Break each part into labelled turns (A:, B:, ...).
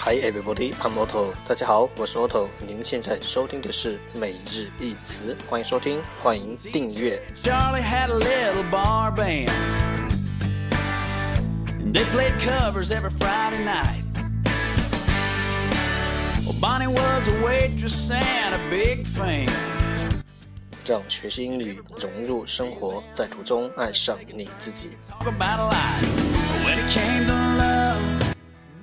A: Hi everybody, I'm Otto。大家好，我是 Otto。您现在收听的是每日一词，欢迎收听，欢迎订阅。
B: A a a.
A: 让学习英语融入生活，在途中爱上你自己。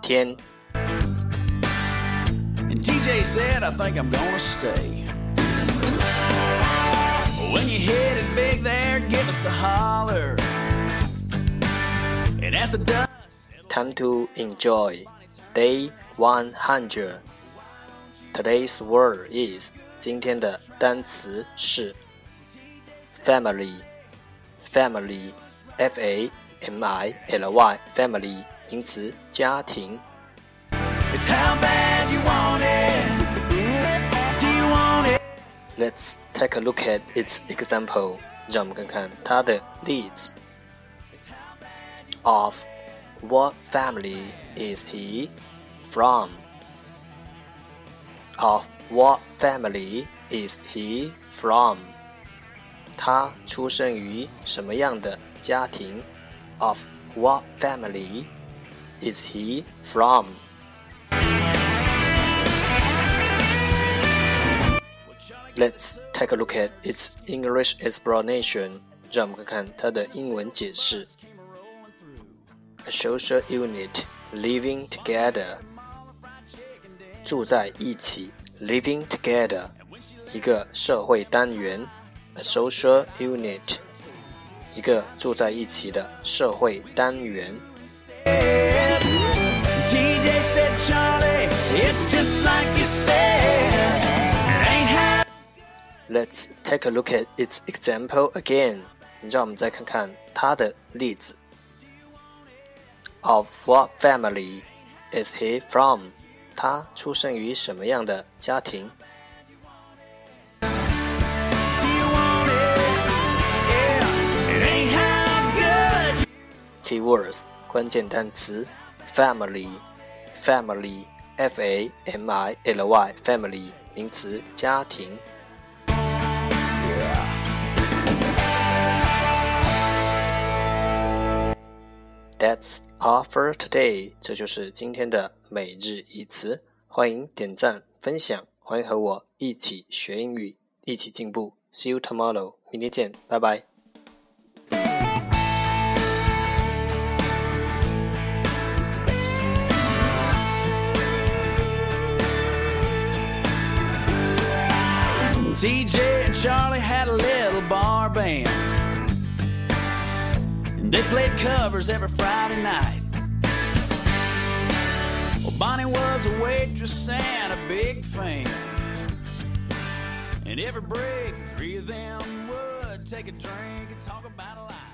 A: 天。
B: And TJ said, I think I'm gonna stay. When you hit it big there, give us a holler. And as the dust
A: Time to enjoy day one hundred. Today's word is 今天的单词是 family, family, f a m i l y, family 名词家庭。
B: It's how bad you want it. Do you want it?
A: Let's take a look at its example. 让我们看看它的例子。Of what family is he from? Of what family is he from? 他出生于什么样的家庭？Of what family is he from? Let's take a look at its English explanation. 让我们看看它的英文解释。A social unit living together，住在一起，living together，一个社会单元，a social unit，一个住在一起的社会单元。 Let's take a look at its example again. 让我们再看看它的例子。Of what family is he from? 他出生于什么样的家庭
B: do you want it? Yeah, it ain't how good.
A: ？Keywords 关键单词：family, family, f a m i l y, family 名词家庭。That's all for today。这就是今天的每日一词。欢迎点赞分享，欢迎和我一起学英语，一起进步。See you tomorrow，明天见，拜拜。
B: TJ and Charlie had a little bar band. And they played covers every Friday night. Well, Bonnie was a waitress and a big fan. And every break, three of them would take a drink and talk about a life.